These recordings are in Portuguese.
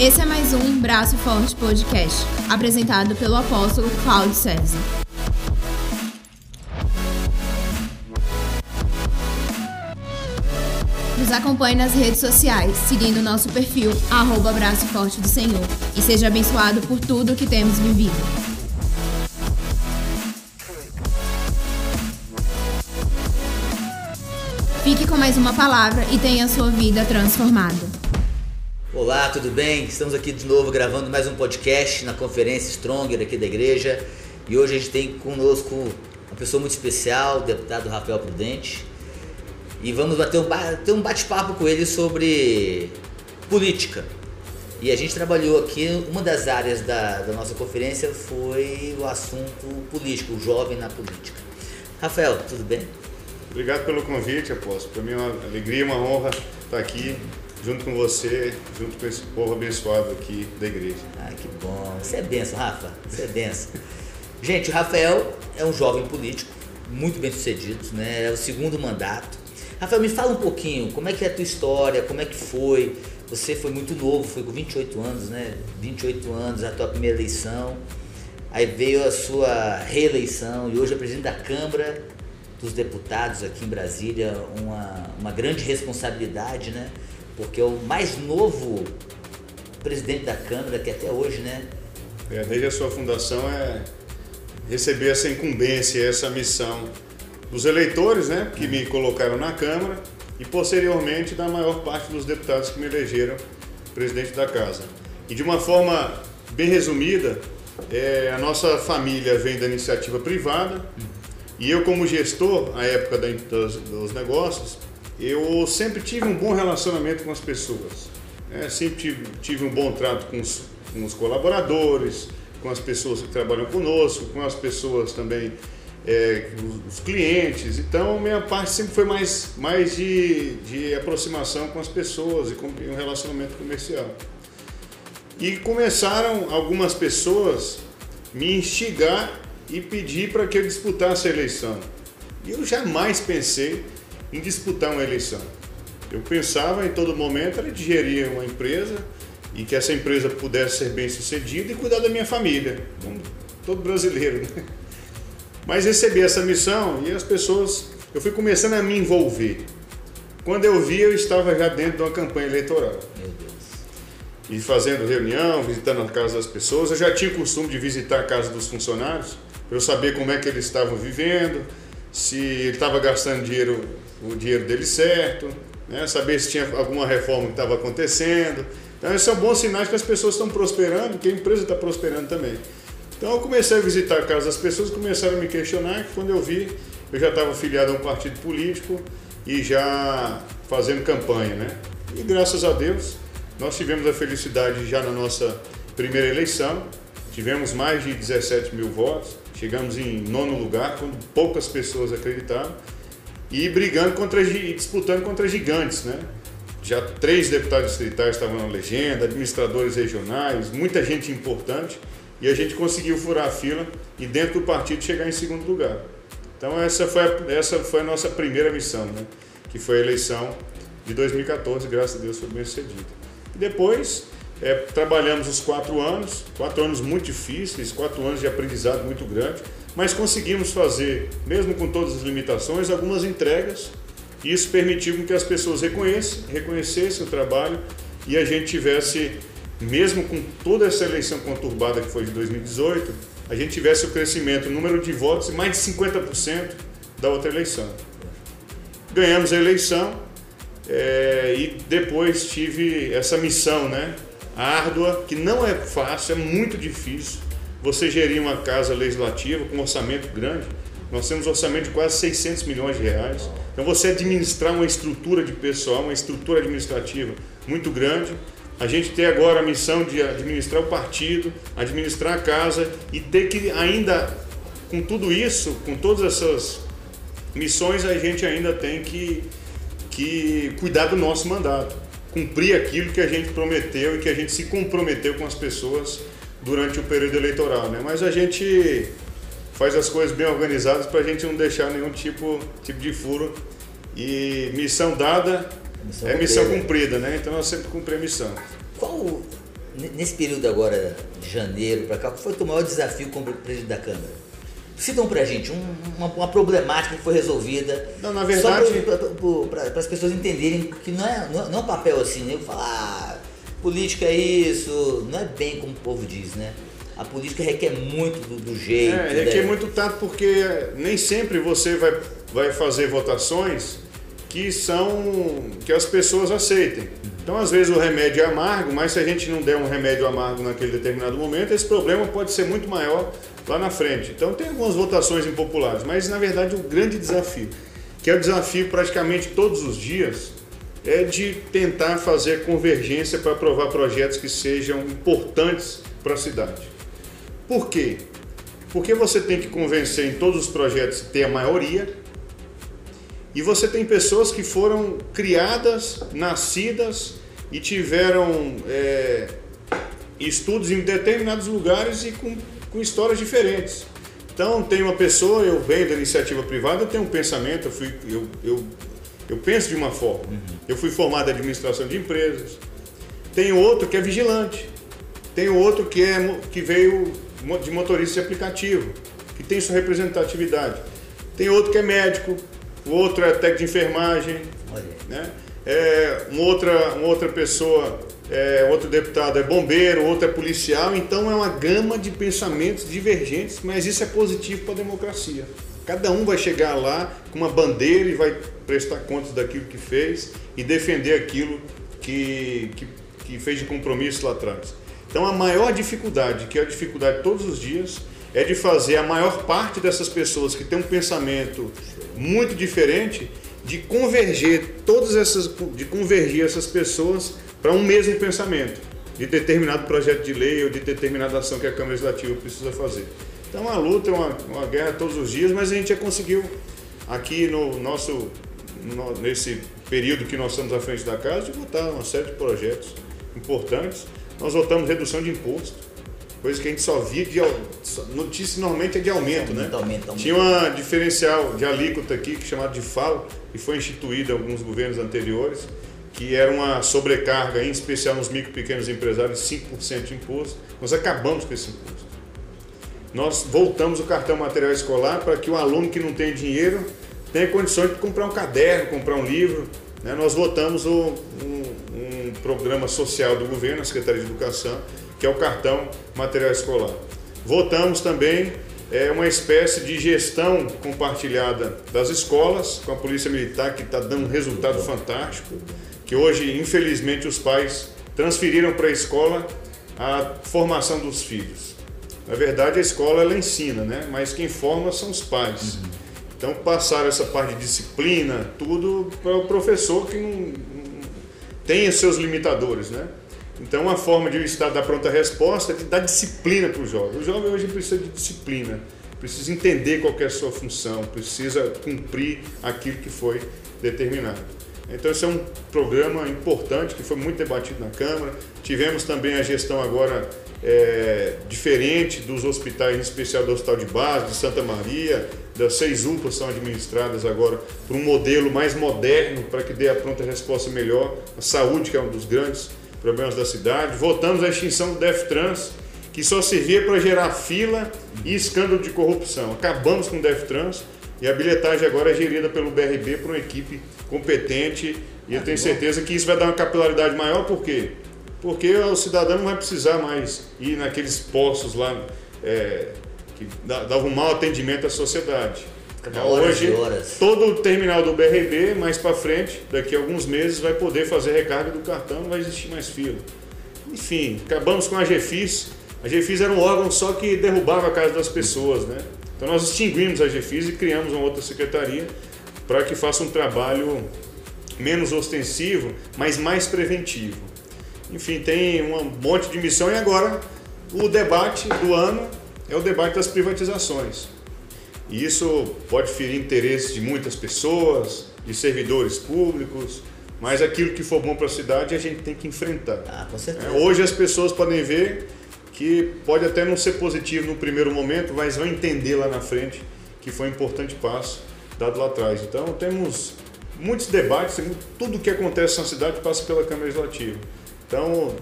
Esse é mais um Braço Forte Podcast, apresentado pelo apóstolo Cláudio César. Nos acompanhe nas redes sociais, seguindo nosso perfil, arroba Braço Forte do Senhor, e seja abençoado por tudo que temos vivido. Fique com mais uma palavra e tenha sua vida transformada. Olá, tudo bem? Estamos aqui de novo gravando mais um podcast na conferência Stronger aqui da igreja. E hoje a gente tem conosco uma pessoa muito especial, o deputado Rafael Prudente. E vamos bater um, ter um bate-papo com ele sobre política. E a gente trabalhou aqui, uma das áreas da, da nossa conferência foi o assunto político, o jovem na política. Rafael, tudo bem? Obrigado pelo convite, apóstolo. Para mim é uma alegria, uma honra estar aqui junto com você, junto com esse povo abençoado aqui da igreja. Ah, que bom. Você é benção, Rafa. Você é benção. Gente, o Rafael é um jovem político, muito bem sucedido, né? É o segundo mandato. Rafael, me fala um pouquinho, como é que é a tua história, como é que foi? Você foi muito novo, foi com 28 anos, né? 28 anos, a tua primeira eleição. Aí veio a sua reeleição e hoje é presidente da Câmara dos Deputados aqui em Brasília, uma, uma grande responsabilidade, né? Porque o mais novo presidente da Câmara, que até hoje, né? É, desde a sua fundação é receber essa incumbência, essa missão dos eleitores, né, que me colocaram na Câmara e posteriormente da maior parte dos deputados que me elegeram presidente da casa. E de uma forma bem resumida, é, a nossa família vem da iniciativa privada e eu como gestor, à época da- dos, dos negócios, eu sempre tive um bom relacionamento com as pessoas. né? Sempre tive, tive um bom trato com os, com os colaboradores, com as pessoas que trabalham conosco, com as pessoas também, é, os, os clientes. Então, minha parte sempre foi mais, mais de, de aproximação com as pessoas e com um relacionamento comercial. E começaram algumas pessoas me instigar e pedir para que eu disputasse a eleição. E eu jamais pensei em disputar uma eleição. Eu pensava em todo momento era de gerir uma empresa e que essa empresa pudesse ser bem sucedida e cuidar da minha família, como todo brasileiro. Né? Mas recebi essa missão e as pessoas, eu fui começando a me envolver. Quando eu vi, eu estava já dentro de uma campanha eleitoral Meu Deus. e fazendo reunião, visitando a casa das pessoas. Eu já tinha o costume de visitar a casa dos funcionários para eu saber como é que eles estavam vivendo, se ele estava gastando dinheiro, o dinheiro dele certo, né? saber se tinha alguma reforma que estava acontecendo. Então, esses são bons sinais que as pessoas estão prosperando, que a empresa está prosperando também. Então, eu comecei a visitar a casa das pessoas, começaram a me questionar, que quando eu vi, eu já estava filiado a um partido político e já fazendo campanha, né? E graças a Deus, nós tivemos a felicidade já na nossa primeira eleição, tivemos mais de 17 mil votos, chegamos em nono lugar, quando poucas pessoas acreditavam, e brigando contra, disputando contra gigantes, né? Já três deputados distritais estavam na legenda, administradores regionais, muita gente importante, e a gente conseguiu furar a fila e dentro do partido chegar em segundo lugar. Então essa foi a, essa foi a nossa primeira missão, né? que foi a eleição de 2014, graças a Deus foi bem sucedida. Depois é, trabalhamos os quatro anos, quatro anos muito difíceis, quatro anos de aprendizado muito grande, mas conseguimos fazer, mesmo com todas as limitações, algumas entregas. E isso permitiu que as pessoas reconhecessem, reconhecessem o trabalho e a gente tivesse, mesmo com toda essa eleição conturbada que foi de 2018, a gente tivesse o crescimento, o número de votos, mais de 50% da outra eleição. Ganhamos a eleição é, e depois tive essa missão, né? Árdua, que não é fácil, é muito difícil. Você gerir uma casa legislativa com um orçamento grande. Nós temos um orçamento de quase 600 milhões de reais. Então, você administrar uma estrutura de pessoal, uma estrutura administrativa muito grande. A gente tem agora a missão de administrar o partido, administrar a casa e ter que ainda, com tudo isso, com todas essas missões, a gente ainda tem que, que cuidar do nosso mandato, cumprir aquilo que a gente prometeu e que a gente se comprometeu com as pessoas durante o período eleitoral. Né? Mas a gente faz as coisas bem organizadas para a gente não deixar nenhum tipo, tipo de furo. E missão dada Missão é missão cumprida. né? Então nós sempre cumprimos a missão. Qual, nesse período agora de janeiro para cá, qual foi o teu maior desafio como presidente da Câmara? Citam pra gente um, uma, uma, problemática que foi resolvida. Não, na verdade. para as pessoas entenderem que não é, não é, não é um papel assim, né? Falar, ah, política é isso, não é bem como o povo diz, né? A política requer muito do, do jeito. É, requer né? muito tato porque nem sempre você vai, vai fazer votações que são que as pessoas aceitem. Então, às vezes o remédio é amargo, mas se a gente não der um remédio amargo naquele determinado momento, esse problema pode ser muito maior lá na frente. Então, tem algumas votações impopulares, mas na verdade o grande desafio, que é o desafio praticamente todos os dias, é de tentar fazer convergência para aprovar projetos que sejam importantes para a cidade. Por quê? Porque você tem que convencer em todos os projetos ter a maioria, e você tem pessoas que foram criadas, nascidas e tiveram é, estudos em determinados lugares e com, com histórias diferentes. Então, tem uma pessoa, eu venho da iniciativa privada, eu tenho um pensamento, eu, fui, eu, eu, eu penso de uma forma. Uhum. Eu fui formado em administração de empresas. Tem outro que é vigilante. Tem outro que, é, que veio de motorista de aplicativo, que tem sua representatividade. Tem outro que é médico, o outro é técnico de enfermagem, né? É, uma, outra, uma outra pessoa, é, outro deputado é bombeiro, outro é policial, então é uma gama de pensamentos divergentes, mas isso é positivo para a democracia. Cada um vai chegar lá com uma bandeira e vai prestar contas daquilo que fez e defender aquilo que, que, que fez de compromisso lá atrás. Então a maior dificuldade, que é a dificuldade todos os dias, é de fazer a maior parte dessas pessoas que têm um pensamento muito diferente de converger todas essas de convergir essas pessoas para um mesmo pensamento de determinado projeto de lei ou de determinada ação que a Câmara Legislativa precisa fazer. Então, é uma luta, é uma, uma guerra todos os dias, mas a gente já conseguiu aqui no nosso no, nesse período que nós estamos à frente da casa de votar uma série de projetos importantes. Nós votamos redução de imposto, coisa que a gente só via de notícia normalmente é de aumento, né? Aumenta, aumenta. Tinha uma diferencial de alíquota aqui que é chamado de FAO, que foi instituída em alguns governos anteriores, que era uma sobrecarga, em especial nos micro e pequenos empresários, 5% de imposto. Nós acabamos com esse imposto. Nós voltamos o cartão material escolar para que o aluno que não tem dinheiro tenha condições de comprar um caderno, comprar um livro. Né? Nós votamos o, um, um programa social do governo, a Secretaria de Educação, que é o cartão material escolar. Votamos também é, uma espécie de gestão compartilhada das escolas com a Polícia Militar, que está dando um resultado fantástico, que hoje, infelizmente, os pais transferiram para a escola a formação dos filhos. Na verdade, a escola ela ensina, né? mas quem forma são os pais. Uhum. Então, passaram essa parte de disciplina, tudo para o professor que não, não tem os seus limitadores, né? Então, uma forma de o Estado dar pronta resposta é de dar disciplina para o jovem. O jovem hoje precisa de disciplina, precisa entender qual é a sua função, precisa cumprir aquilo que foi determinado. Então, esse é um programa importante que foi muito debatido na Câmara. Tivemos também a gestão agora é, diferente dos hospitais, em especial do Hospital de Base, de Santa Maria, das seis UPAs são administradas agora por um modelo mais moderno para que dê a pronta resposta melhor. A saúde, que é um dos grandes problemas da cidade. Votamos a extinção do DEFTRANS, que só servia para gerar fila e escândalo de corrupção. Acabamos com o DEFTRANS e a bilhetagem agora é gerida pelo BRB por uma equipe competente e eu tenho certeza que isso vai dar uma capilaridade maior, por quê? Porque o cidadão não vai precisar mais ir naqueles postos lá é, que davam um mau atendimento à sociedade. Cada horas Hoje, horas. todo o terminal do BRB, mais para frente, daqui a alguns meses, vai poder fazer recarga do cartão, não vai existir mais fila. Enfim, acabamos com a GFIS. A GFIS era um órgão só que derrubava a casa das pessoas, né? Então nós extinguimos a GFIS e criamos uma outra secretaria para que faça um trabalho menos ostensivo, mas mais preventivo. Enfim, tem um monte de missão e agora o debate do ano é o debate das privatizações. E isso pode ferir interesses de muitas pessoas, de servidores públicos, mas aquilo que for bom para a cidade a gente tem que enfrentar. Ah, com certeza. É, hoje as pessoas podem ver que pode até não ser positivo no primeiro momento, mas vão entender lá na frente que foi um importante passo dado lá atrás. Então temos muitos debates, tudo o que acontece na cidade passa pela Câmara Legislativa. Então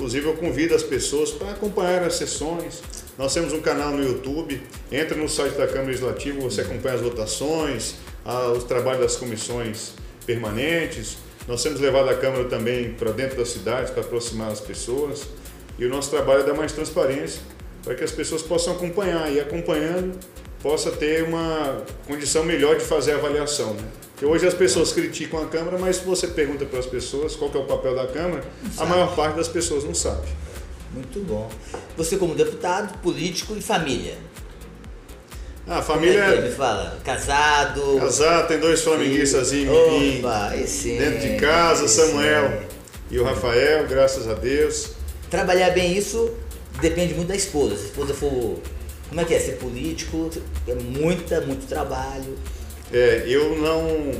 Inclusive eu convido as pessoas para acompanhar as sessões. Nós temos um canal no YouTube, entra no site da Câmara Legislativa, você acompanha as votações, os trabalhos das comissões permanentes. Nós temos levado a Câmara também para dentro das cidades para aproximar as pessoas. E o nosso trabalho é dar mais transparência para que as pessoas possam acompanhar e acompanhando possa ter uma condição melhor de fazer a avaliação. Né? Hoje as pessoas criticam a Câmara, mas se você pergunta para as pessoas qual é o papel da Câmara, a maior parte das pessoas não sabe. Muito bom. Você como deputado, político e família. Ah, a família. Como é que é? Me fala, casado. Casado, tem dois flamenguistas em, Opa, dentro de casa, Samuel e o Rafael, graças a Deus. Trabalhar bem isso depende muito da esposa. Se a esposa for. Como é que é? Ser político é muita, muito trabalho. É, eu não.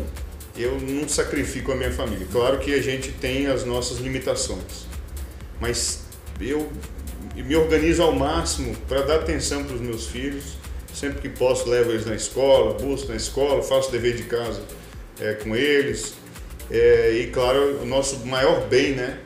Eu não sacrifico a minha família. Claro que a gente tem as nossas limitações. Mas eu me organizo ao máximo para dar atenção para os meus filhos. Sempre que posso, levo eles na escola, busco na escola, faço dever de casa é, com eles. É, e claro, o nosso maior bem né,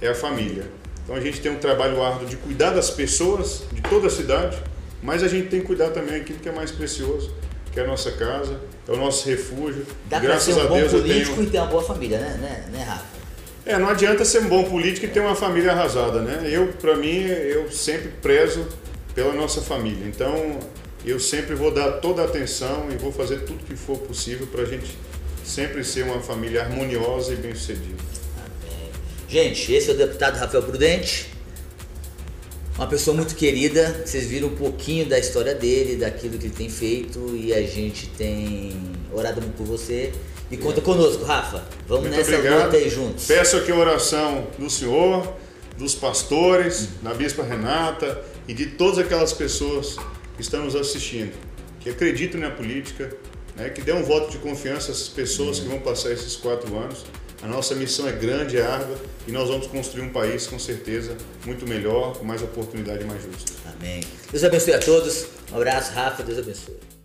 é a família. Então a gente tem um trabalho árduo de cuidar das pessoas de toda a cidade, mas a gente tem que cuidar também aquilo que é mais precioso, que é a nossa casa, é o nosso refúgio. Dá Graças ser um a Deus bom político tenho... e ter uma boa família, né, né, né Rafa? É, não adianta ser um bom político e ter uma família arrasada, né? Eu, para mim, eu sempre prezo pela nossa família. Então, eu sempre vou dar toda a atenção e vou fazer tudo que for possível para a gente sempre ser uma família harmoniosa e bem-sucedida. Gente, esse é o deputado Rafael Prudente, uma pessoa muito querida. Vocês viram um pouquinho da história dele, daquilo que ele tem feito e a gente tem orado muito por você. E conta conosco, Rafa. Vamos muito nessa obrigado. luta aí juntos. Peço aqui a oração do senhor, dos pastores, da bispa Renata e de todas aquelas pessoas que estão nos assistindo, que acreditam na política, né, que dê um voto de confiança a essas pessoas que vão passar esses quatro anos a nossa missão é grande, é árdua e nós vamos construir um país com certeza muito melhor, com mais oportunidade e mais justo. Amém. Deus abençoe a todos. Um abraço, Rafa. Deus abençoe.